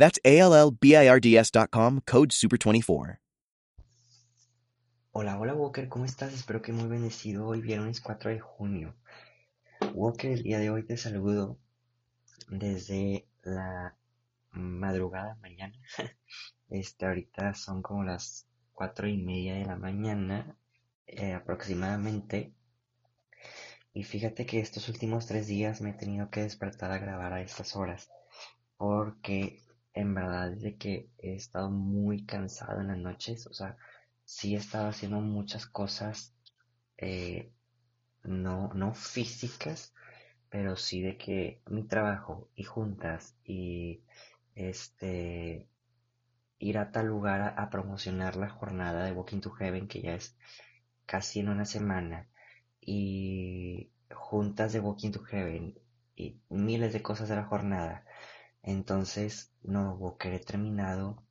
That's A-L-L-B-I-R-D-S.com, code SUPER24. Hola, hola Walker, ¿cómo estás? Espero que muy bendecido hoy viernes 4 de junio. Walker, el día de hoy te saludo desde la madrugada mañana. Este, ahorita son como las cuatro y media de la mañana eh, aproximadamente. Y fíjate que estos últimos tres días me he tenido que despertar a grabar a estas horas. Porque en verdad de que he estado muy cansado en las noches. O sea, sí he estado haciendo muchas cosas. Eh, no, no físicas, pero sí de que mi trabajo y juntas y este ir a tal lugar a, promocionar la jornada de Walking to Heaven que ya es casi en una semana y juntas de Walking to Heaven y miles de cosas de la jornada entonces no Walker he terminado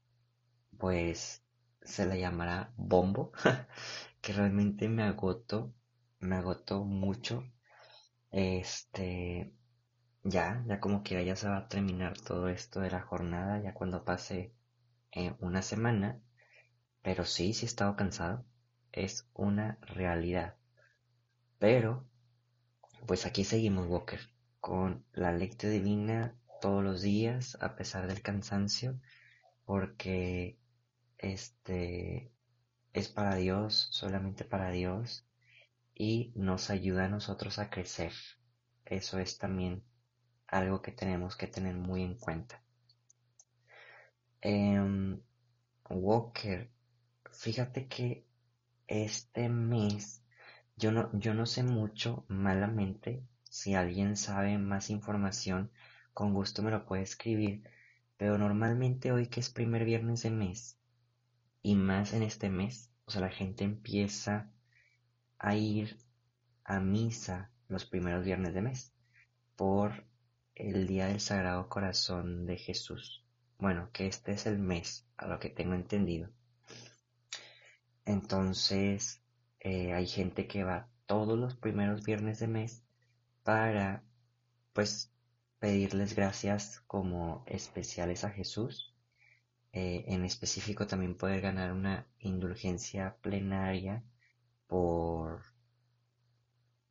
pues se la llamará bombo que realmente me agoto me agotó mucho. Este ya ya como que ya se va a terminar todo esto de la jornada ya cuando pase una semana, pero sí, sí he estado cansado, es una realidad. Pero, pues aquí seguimos, Walker, con la lectura divina todos los días, a pesar del cansancio, porque este es para Dios, solamente para Dios, y nos ayuda a nosotros a crecer. Eso es también algo que tenemos que tener muy en cuenta. Em, Walker, fíjate que este mes yo no, yo no sé mucho malamente. Si alguien sabe más información, con gusto me lo puede escribir. Pero normalmente hoy que es primer viernes de mes, y más en este mes, o sea, la gente empieza a ir a misa los primeros viernes de mes por el Día del Sagrado Corazón de Jesús. Bueno, que este es el mes, a lo que tengo entendido. Entonces, eh, hay gente que va todos los primeros viernes de mes para, pues, pedirles gracias como especiales a Jesús. Eh, en específico también poder ganar una indulgencia plenaria por,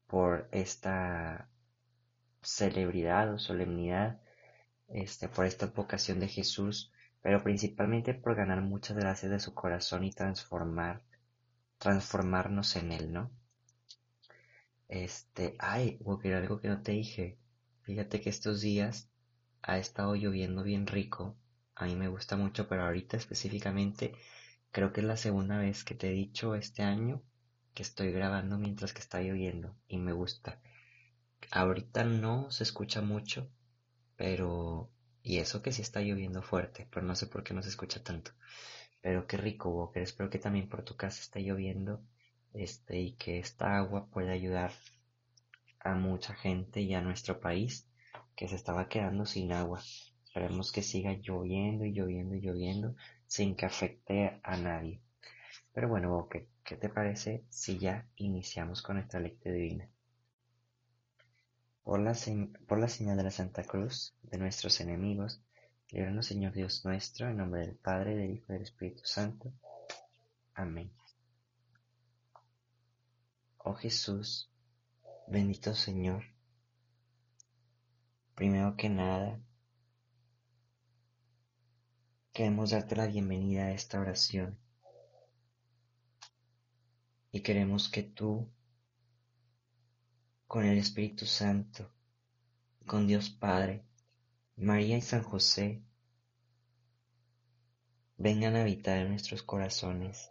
por esta celebridad o solemnidad este, por esta vocación de Jesús, pero principalmente por ganar muchas gracias de su corazón y transformar, transformarnos en él, ¿no? Este, ay, Walker, algo que no te dije. Fíjate que estos días ha estado lloviendo bien rico. A mí me gusta mucho, pero ahorita específicamente creo que es la segunda vez que te he dicho este año que estoy grabando mientras que está lloviendo y me gusta. Ahorita no se escucha mucho, pero, y eso que sí está lloviendo fuerte, pero no sé por qué no se escucha tanto. Pero qué rico, Walker. Espero que también por tu casa esté lloviendo, este, y que esta agua pueda ayudar a mucha gente y a nuestro país que se estaba quedando sin agua. Esperemos que siga lloviendo y lloviendo y lloviendo sin que afecte a nadie. Pero bueno, Walker, ¿qué te parece si ya iniciamos con nuestra lectura divina? Por la, señal de la Santa Cruz de nuestros enemigos, líbranos Señor Dios nuestro, en nombre del Padre, del Hijo y del Espíritu Santo. Amén. Oh Jesús, bendito Señor, primero que nada, queremos darte la bienvenida a esta oración. Y queremos que tú con el Espíritu Santo, con Dios Padre, María y San José, vengan a habitar en nuestros corazones,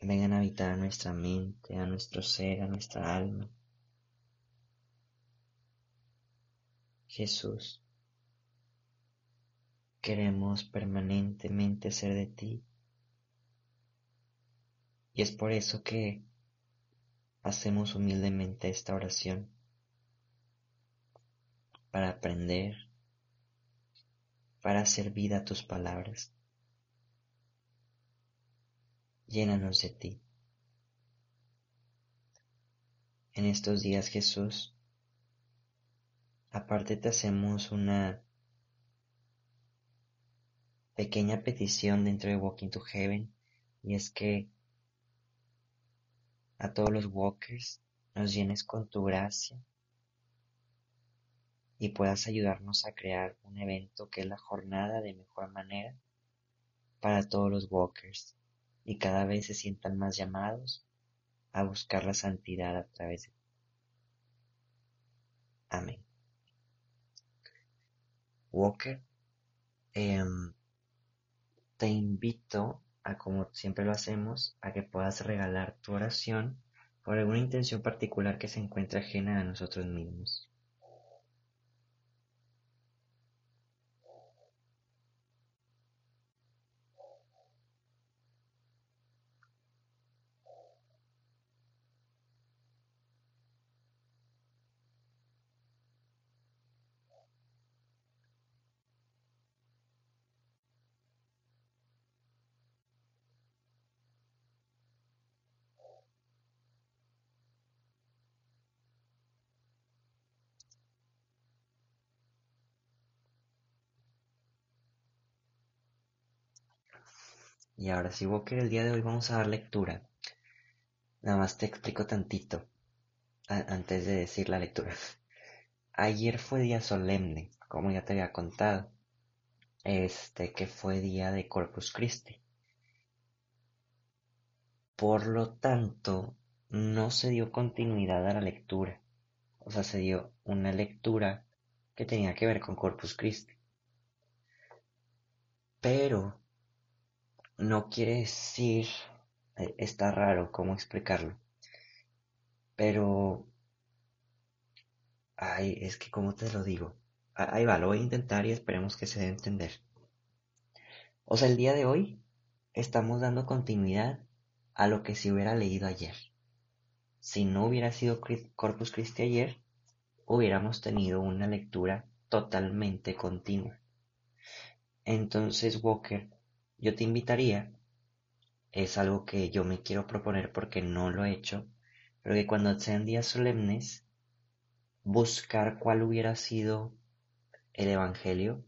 vengan a habitar a nuestra mente, a nuestro ser, a nuestra alma. Jesús, queremos permanentemente ser de ti. Y es por eso que hacemos humildemente esta oración para aprender, para hacer vida a tus palabras. Llénanos de ti. En estos días, Jesús, aparte te hacemos una pequeña petición dentro de Walking to Heaven y es que a todos los walkers nos llenes con tu gracia y puedas ayudarnos a crear un evento que es la jornada de mejor manera para todos los walkers y cada vez se sientan más llamados a buscar la santidad a través de Amén. Walker, em, te invito a, como siempre lo hacemos, a que puedas regalar tu oración por alguna intención particular que se encuentre ajena a nosotros mismos. Y ahora sí, Walker, el día de hoy vamos a dar lectura. Nada más te explico tantito antes de decir la lectura. Ayer fue día solemne, como ya te había contado. Este que fue día de Corpus Christi. Por lo tanto, no se dio continuidad a la lectura. O sea, se dio una lectura que tenía que ver con Corpus Christi. Pero no quiere decir, eh, está raro cómo explicarlo, pero, ay, es que como te lo digo, ahí va, lo voy a intentar y esperemos que se dé a entender. O sea, el día de hoy estamos dando continuidad a lo que se hubiera leído ayer. Si no hubiera sido Corpus Christi ayer, hubiéramos tenido una lectura totalmente continua. Entonces, Walker, yo te invitaría, es algo que yo me quiero proponer porque no lo he hecho, pero que cuando sean días solemnes, buscar cuál hubiera sido el Evangelio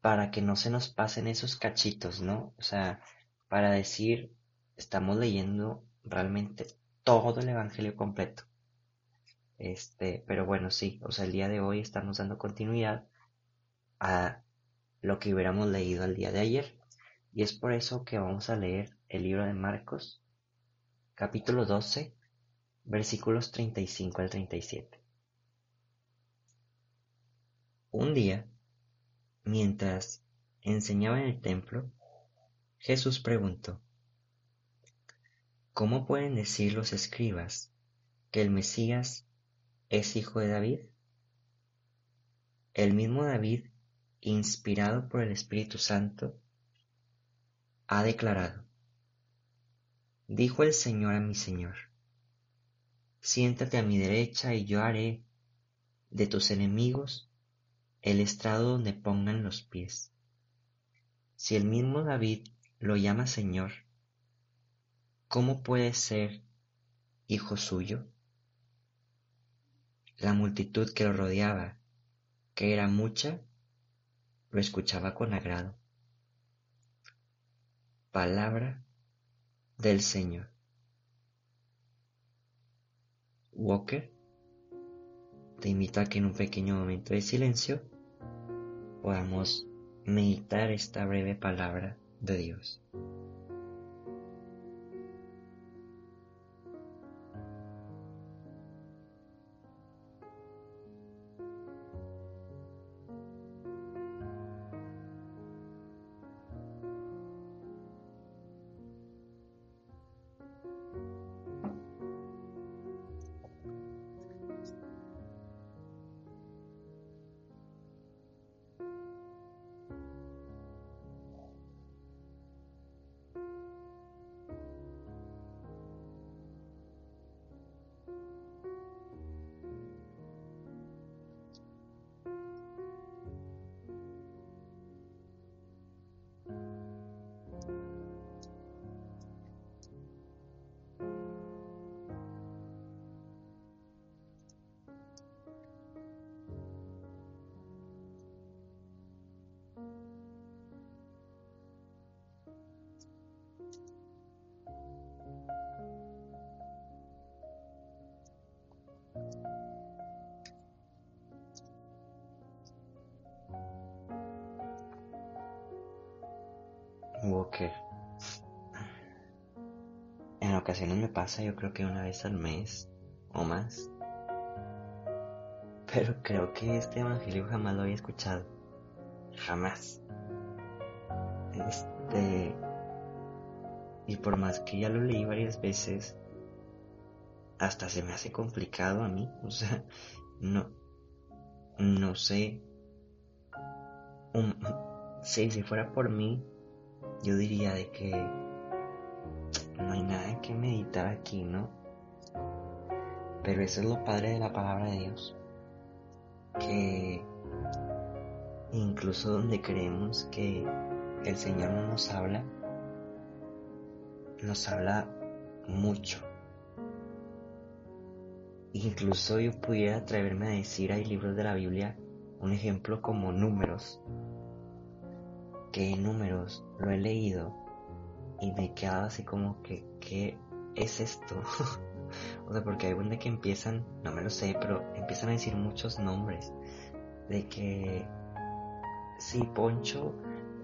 para que no se nos pasen esos cachitos, ¿no? O sea, para decir, estamos leyendo realmente todo el Evangelio completo. Este, pero bueno, sí, o sea, el día de hoy estamos dando continuidad a lo que hubiéramos leído el día de ayer. Y es por eso que vamos a leer el libro de Marcos, capítulo 12, versículos 35 al 37. Un día, mientras enseñaba en el templo, Jesús preguntó, ¿Cómo pueden decir los escribas que el Mesías es hijo de David? El mismo David, inspirado por el Espíritu Santo, ha declarado, Dijo el Señor a mi Señor, siéntate a mi derecha y yo haré de tus enemigos el estrado donde pongan los pies. Si el mismo David lo llama Señor, ¿cómo puede ser hijo suyo? La multitud que lo rodeaba, que era mucha, lo escuchaba con agrado palabra del Señor. Walker, te invito a que en un pequeño momento de silencio podamos meditar esta breve palabra de Dios. Walker. En ocasiones me pasa, yo creo que una vez al mes o más. Pero creo que este evangelio jamás lo había escuchado. Jamás. Este. Y por más que ya lo leí varias veces, hasta se me hace complicado a mí. O sea, no. No sé. si fuera por mí, yo diría de que no hay nada que meditar aquí, ¿no? Pero eso es lo padre de la palabra de Dios. Que incluso donde creemos que el Señor no nos habla, nos habla mucho. Incluso yo pudiera atreverme a decir, hay libros de la Biblia, un ejemplo como números, que en números lo he leído y me he quedado así como que, ¿qué es esto? o sea, porque hay de que empiezan, no me lo sé, pero empiezan a decir muchos nombres. De que, sí, Poncho,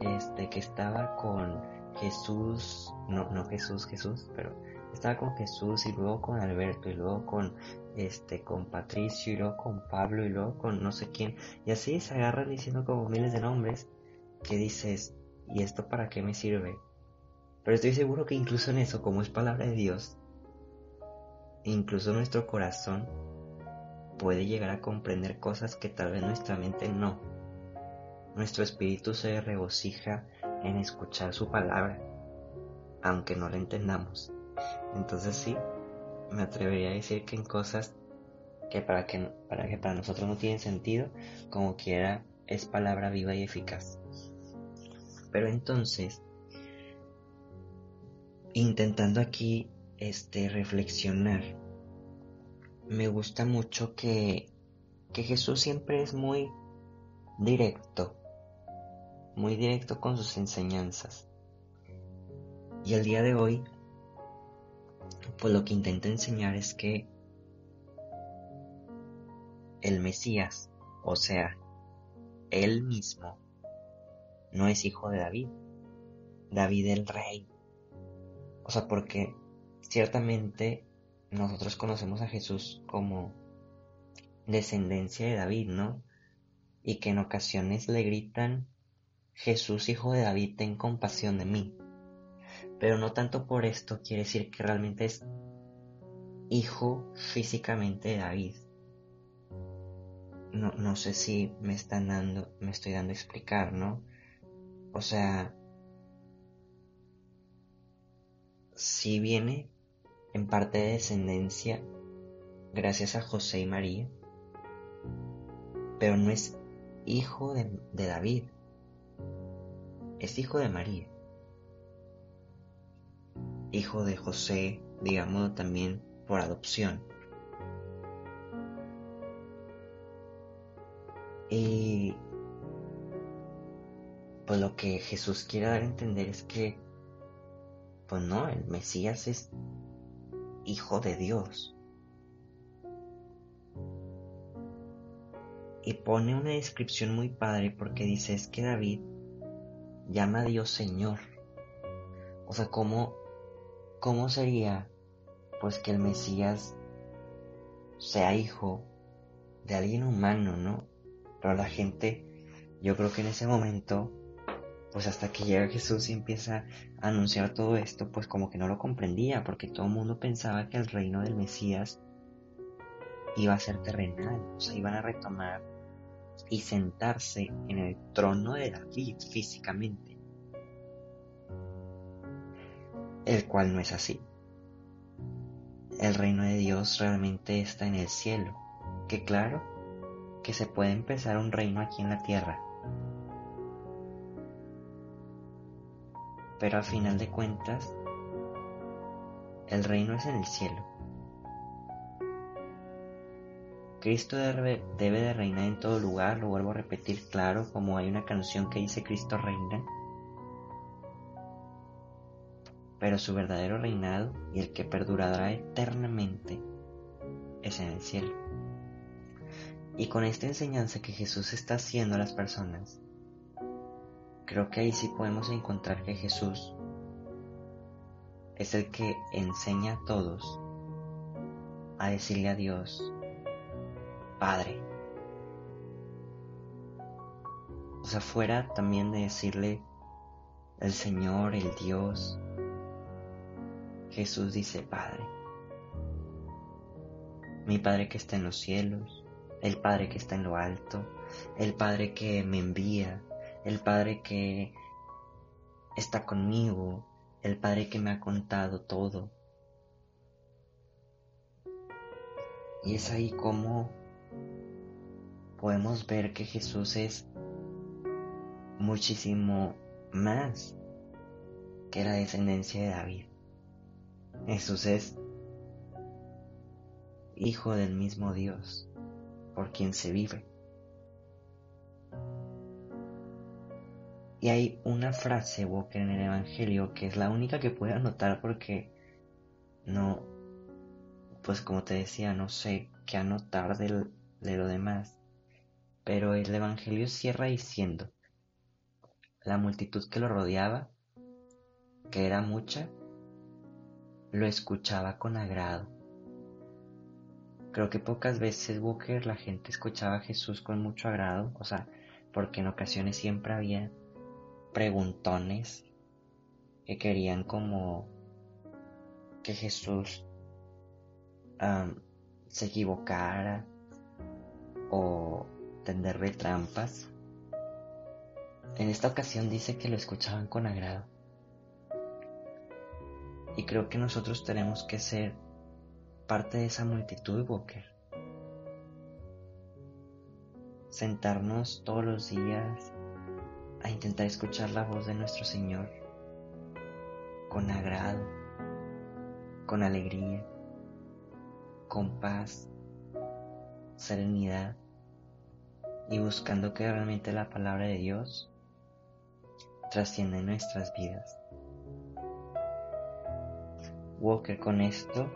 este, que estaba con Jesús, no, no Jesús, Jesús, pero estaba con Jesús y luego con Alberto y luego con este con Patricio y luego con Pablo y luego con no sé quién y así se agarran diciendo como miles de nombres que dices ¿y esto para qué me sirve? Pero estoy seguro que incluso en eso, como es palabra de Dios, incluso nuestro corazón puede llegar a comprender cosas que tal vez nuestra mente no. Nuestro espíritu se regocija en escuchar su palabra, aunque no la entendamos. Entonces sí, me atrevería a decir que en cosas que para que para que para nosotros no tienen sentido, como quiera es palabra viva y eficaz. Pero entonces intentando aquí este reflexionar me gusta mucho que que Jesús siempre es muy directo muy directo con sus enseñanzas. Y el día de hoy pues lo que intenta enseñar es que el Mesías o sea él mismo no es hijo de David David el rey o sea, porque ciertamente nosotros conocemos a Jesús como descendencia de David, ¿no? Y que en ocasiones le gritan, Jesús, hijo de David, ten compasión de mí. Pero no tanto por esto quiere decir que realmente es hijo físicamente de David. No, no sé si me están dando, me estoy dando a explicar, ¿no? O sea, sí viene en parte de descendencia gracias a José y María, pero no es hijo de, David, es hijo de María, hijo de José, digamos también por adopción. Y pues lo que Jesús quiere dar a entender es que pues no, el Mesías es hijo de Dios. Y pone una descripción muy padre porque dice es que David llama a Dios Señor. O sea, ¿cómo, cómo sería pues que el Mesías sea hijo de alguien humano, ¿no? Pero la gente, yo creo que en ese momento pues hasta que llega Jesús y empieza a anunciar todo esto, pues como que no lo comprendía, porque todo el mundo pensaba que el reino del Mesías iba a ser terrenal, o sea, iban a retomar y sentarse en el trono de David físicamente, el cual no es así. El reino de Dios realmente está en el cielo, que claro, que se puede empezar un reino aquí en la tierra, pero a final de cuentas, el reino es en el cielo. Cristo debe, de reinar en todo lugar, lo vuelvo a repetir claro, como hay una canción que dice Cristo reina. Pero su verdadero reinado y el que perdurará eternamente es en el cielo. Y con esta enseñanza que Jesús está haciendo a las personas, creo que ahí sí podemos encontrar que Jesús es el que enseña a todos a decirle a Dios, Padre. O sea, fuera también de decirle el Señor, el Dios, Jesús dice, Padre. Mi Padre que está en los cielos, el Padre que está en lo alto, el Padre que me envía, el Padre que está conmigo, el Padre que me ha contado todo. Y es ahí como podemos ver que Jesús es muchísimo más que la descendencia de David. Jesús es hijo del mismo Dios por quien se vive. Y hay una frase, Walker, en el Evangelio que es la única que puedo anotar porque no, pues como te decía, no sé qué anotar de lo demás. Pero el Evangelio cierra diciendo, la multitud que lo rodeaba, que era mucha, lo escuchaba con agrado. Creo que pocas veces, Walker, la gente escuchaba a Jesús con mucho agrado, o sea, porque en ocasiones siempre había preguntones que querían como que Jesús se equivocara o tenderle trampas. En esta ocasión dice que lo escuchaban con agrado. Y creo que nosotros tenemos que ser parte de esa multitud, Walker. Sentarnos todos los días a intentar escuchar la voz de nuestro Señor con agrado, con alegría, con paz, serenidad y buscando que realmente la palabra de Dios trascienda en nuestras vidas. Walker, con esto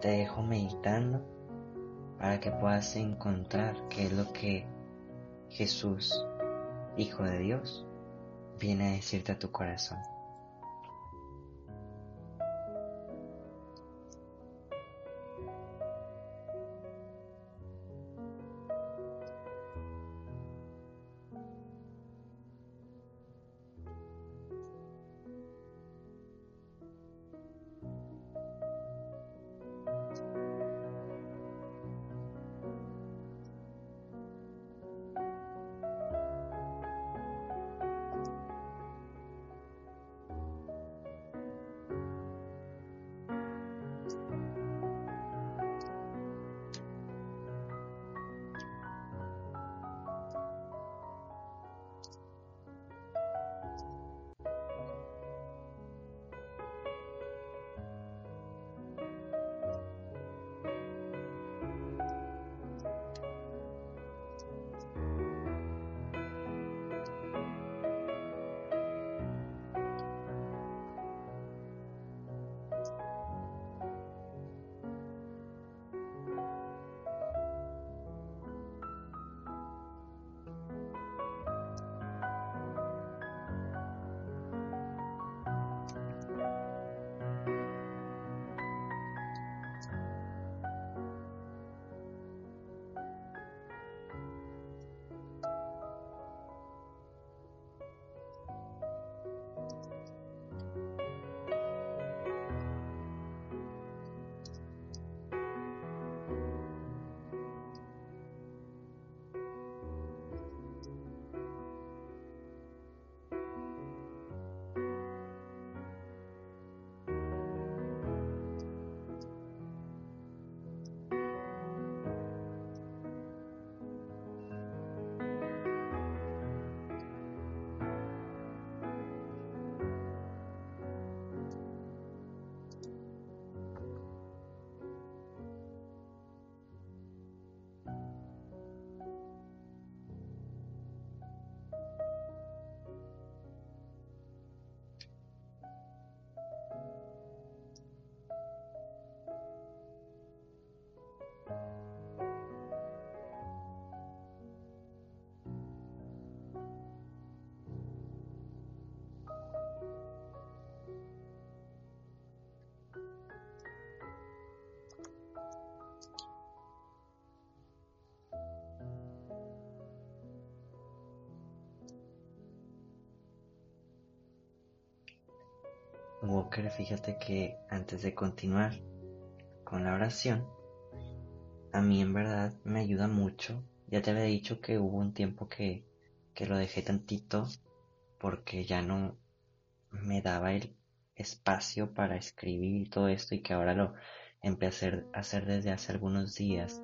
te dejo meditando para que puedas encontrar qué es lo que Jesús Hijo de Dios, viene a decirte a tu corazón. Walker, fíjate que antes de continuar con la oración, a mí en verdad me ayuda mucho. Ya te había dicho que hubo un tiempo que, que lo dejé tantito porque ya no me daba el espacio para escribir todo esto y que ahora lo empecé a hacer desde hace algunos días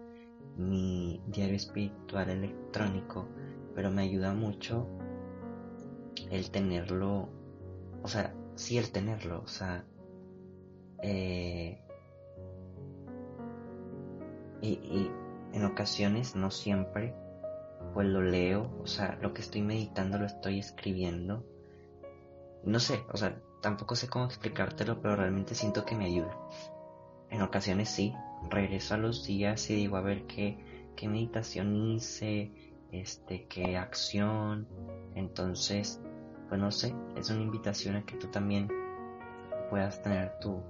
mi diario espiritual electrónico, pero me ayuda mucho el tenerlo, o sea, sí el tenerlo, o sea, eh, y, y en ocasiones, no siempre, pues lo leo, o sea, lo que estoy meditando lo estoy escribiendo. No sé, o sea, tampoco sé cómo explicártelo, pero realmente siento que me ayuda. En ocasiones sí, regreso a los días y digo a ver qué, qué meditación hice, este, qué acción. Entonces, pues no sé, es una invitación a que tú también puedas tener tu,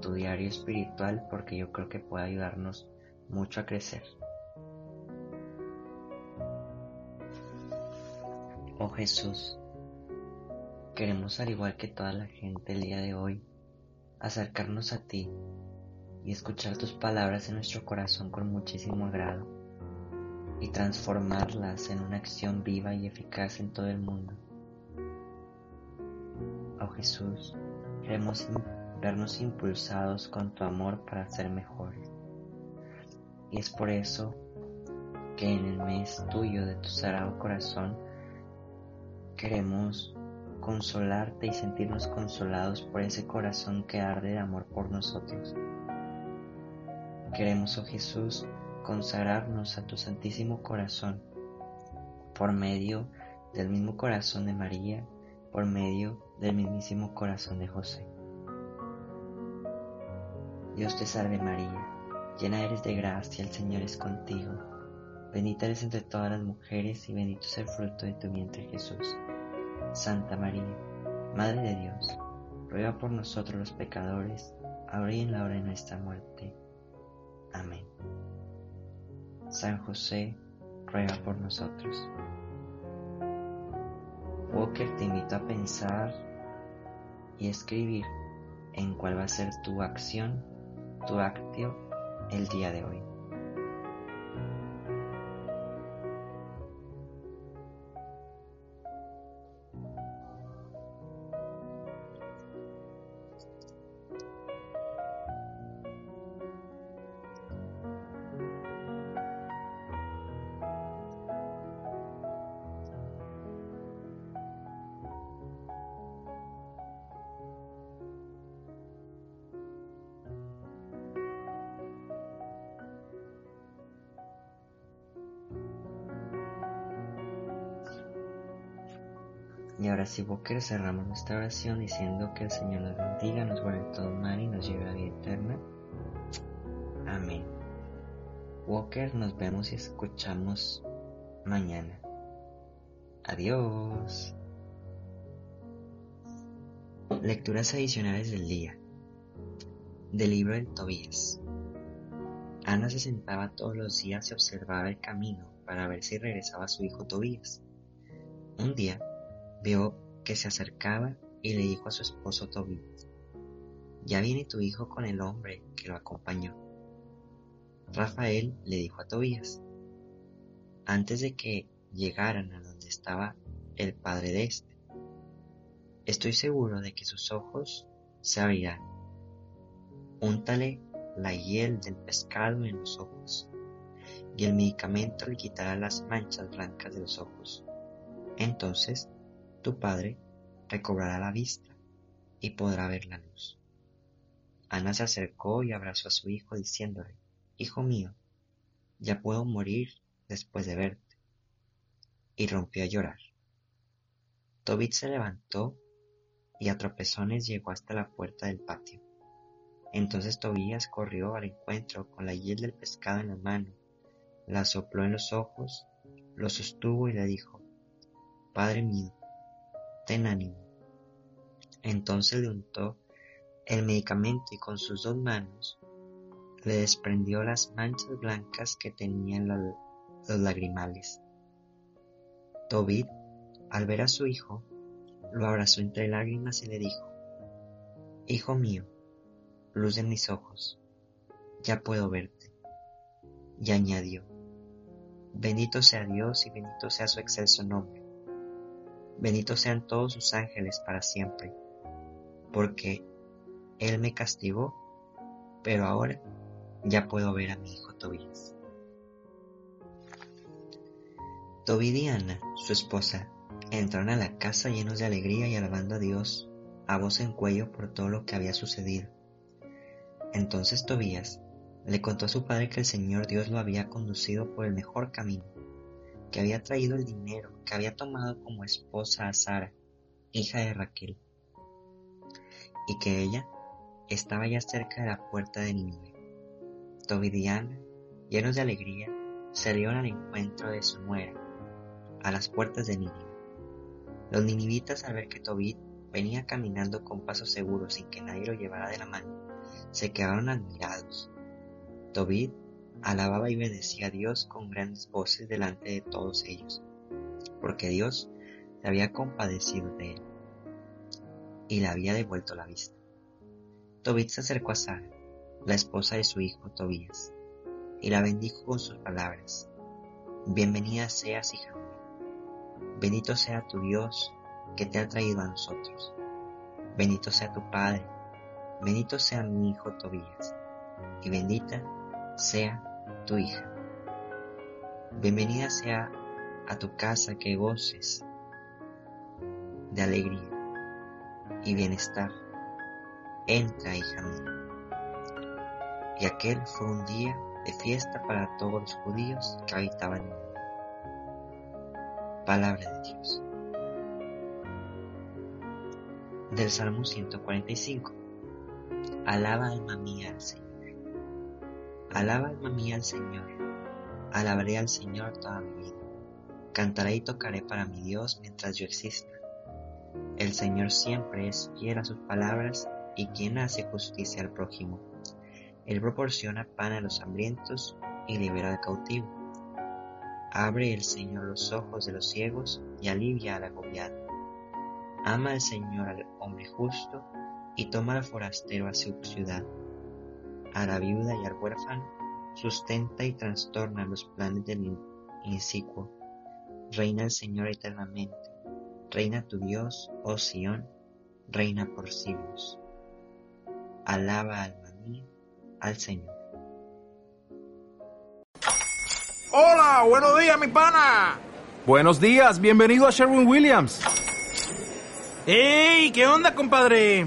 tu diario espiritual porque yo creo que puede ayudarnos mucho a crecer. Oh Jesús, queremos al igual que toda la gente el día de hoy, acercarnos a ti y escuchar tus palabras en nuestro corazón con muchísimo agrado y transformarlas en una acción viva y eficaz en todo el mundo. Oh Jesús, queremos vernos impulsados con tu amor para ser mejores. Y es por eso que en el mes tuyo de tu sagrado corazón queremos consolarte y sentirnos consolados por ese corazón que arde de amor por nosotros. Queremos, oh Jesús, consagrarnos a tu Santísimo Corazón por medio del mismo corazón de María, por medio del mismísimo corazón de José. Dios te salve María, llena eres de gracia, el Señor es contigo, bendita eres entre todas las mujeres y bendito es el fruto de tu vientre Jesús. Santa María, Madre de Dios, ruega por nosotros los pecadores, ahora y en la hora de nuestra muerte. Amén. San José, ruega por nosotros. Walker te invito a pensar y escribir en cuál va a ser tu acción, tu actio el día de hoy. Y ahora si Walker cerramos nuestra oración diciendo que el Señor nos bendiga, nos guarde todo mal y nos lleve a la vida eterna. Amén. Walker, nos vemos y escuchamos mañana. Adiós. Lecturas adicionales del día. Del libro de Tobías. Ana se sentaba todos los días y observaba el camino para ver si regresaba su hijo Tobías. Un día vio que se acercaba y le dijo a su esposo Tobías, ya viene tu hijo con el hombre que lo acompañó. Rafael le dijo a Tobías, antes de que llegaran a donde estaba el padre de éste, estoy seguro de que sus ojos se abrirán. Úntale la hiel del pescado en los ojos, y el medicamento le quitará las manchas blancas de los ojos. Entonces tu padre recobrará la vista y podrá ver la luz. Ana se acercó y abrazó a su hijo diciéndole, Hijo mío, ya puedo morir después de verte. Y rompió a llorar. Tobit se levantó y a tropezones llegó hasta la puerta del patio. Entonces Tobías corrió al encuentro con la hiel del pescado en la mano, la sopló en los ojos, lo sostuvo y le dijo, Padre mío, ten ánimo. Entonces le untó el medicamento y con sus dos manos le desprendió las manchas blancas que tenían los lagrimales. Tobit, al ver a su hijo, lo abrazó entre lágrimas y le dijo, Hijo mío, luz de mis ojos, ya puedo verte. Y añadió, Bendito sea Dios y bendito sea su excelso nombre. Bendito sean todos sus ángeles para siempre, porque Él me castigó, pero ahora ya puedo ver a mi hijo Tobías. Tobí y Ana, su esposa, entraron a la casa llenos de alegría y alabando a Dios a voz en cuello por todo lo que había sucedido. Entonces Tobías le contó a su padre que el Señor Dios lo había conducido por el mejor camino, que había traído el dinero, que había tomado como esposa a Sara, hija de Raquel, y que ella estaba ya cerca de la puerta de Nínive. Tobit y Ana, llenos de alegría, salieron al encuentro de su nuera, a las puertas de Nínive. Los ninivitas al ver que Tobit venía caminando con paso seguro sin que nadie lo llevara de la mano, se quedaron admirados. Tobit alababa y bendecía a Dios con grandes voces delante de todos ellos, porque Dios se había compadecido de él y le había devuelto la vista. Tobit se acercó a Sara, la esposa de su hijo Tobías, y la bendijo con sus palabras. Bienvenida seas, hija mía. Bendito sea tu Dios que te ha traído a nosotros. Bendito sea tu Padre, bendito sea mi hijo Tobías, y bendita sea tu hija. Bienvenida sea a tu casa que goces de alegría y bienestar. Entra, hija mía. Y aquel fue un día de fiesta para todos los judíos que habitaban en él. Palabra de Dios del Salmo 145. Alaba alma mía al Señor. Alaba alma mía al Señor. Alabaré al Señor toda mi vida. Cantaré y tocaré para mi Dios mientras yo exista. El Señor siempre es fiel a sus palabras y quien hace justicia al prójimo. Él proporciona pan a los hambrientos y libera al cautivo. Abre el Señor los ojos de los ciegos y alivia al agobiado. Ama el Señor al hombre justo y toma al forastero a su ciudad. A la viuda y al huérfano sustenta y trastorna los planes del insícuo. Reina el Señor eternamente. Reina tu Dios, oh Sión, reina por siglos. Alaba alma mía al Señor. Hola, buenos días, mi pana. Buenos días, bienvenido a Sherwin Williams. ¡Ey! ¿Qué onda, compadre?